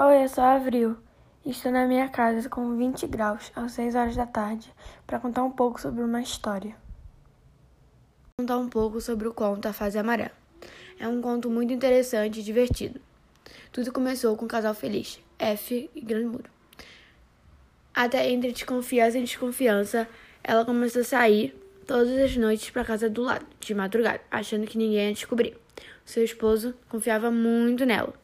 Oi, eu sou a Avril. Estou na minha casa com 20 graus, às 6 horas da tarde, para contar um pouco sobre uma história. Vou contar um pouco sobre o conto A Fase Amarela. É um conto muito interessante e divertido. Tudo começou com um casal feliz, F e Grande Muro. Até entre desconfiança e desconfiança, ela começou a sair todas as noites para casa do lado, de madrugada, achando que ninguém ia descobrir. Seu esposo confiava muito nela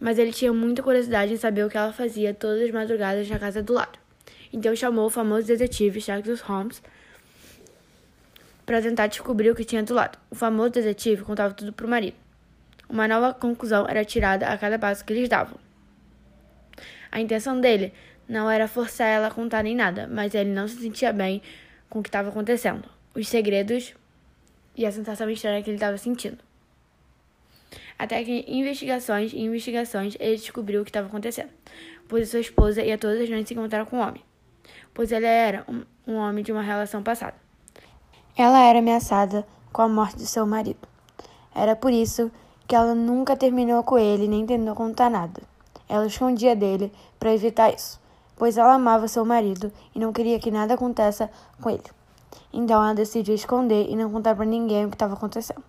mas ele tinha muita curiosidade em saber o que ela fazia todas as madrugadas na casa do lado. Então chamou o famoso detetive Sherlock Holmes para tentar descobrir o que tinha do lado. O famoso detetive contava tudo para o marido. Uma nova conclusão era tirada a cada passo que eles davam. A intenção dele não era forçar ela a contar nem nada, mas ele não se sentia bem com o que estava acontecendo, os segredos e a sensação estranha que ele estava sentindo. Até que em investigações e investigações ele descobriu o que estava acontecendo, pois sua esposa ia todas as noites se encontrar com um homem, pois ele era um, um homem de uma relação passada. Ela era ameaçada com a morte de seu marido. Era por isso que ela nunca terminou com ele nem tentou contar nada. Ela escondia dele para evitar isso, pois ela amava seu marido e não queria que nada aconteça com ele. Então ela decidiu esconder e não contar para ninguém o que estava acontecendo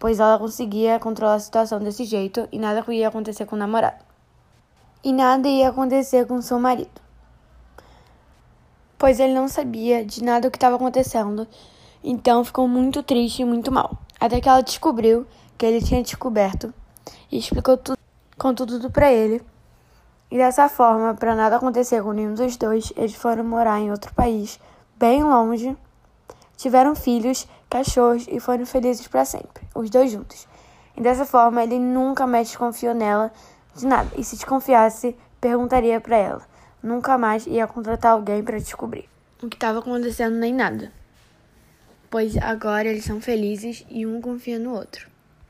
pois ela conseguia controlar a situação desse jeito e nada ia acontecer com o namorado. E nada ia acontecer com seu marido, pois ele não sabia de nada o que estava acontecendo, então ficou muito triste e muito mal. Até que ela descobriu que ele tinha descoberto e explicou tudo, contou tudo para ele. E dessa forma, para nada acontecer com nenhum dos dois, eles foram morar em outro país, bem longe tiveram filhos, cachorros e foram felizes para sempre, os dois juntos. E dessa forma, ele nunca mais desconfiou nela de nada, e se desconfiasse, perguntaria para ela. Nunca mais ia contratar alguém para descobrir o que estava acontecendo nem nada. Pois agora eles são felizes e um confia no outro.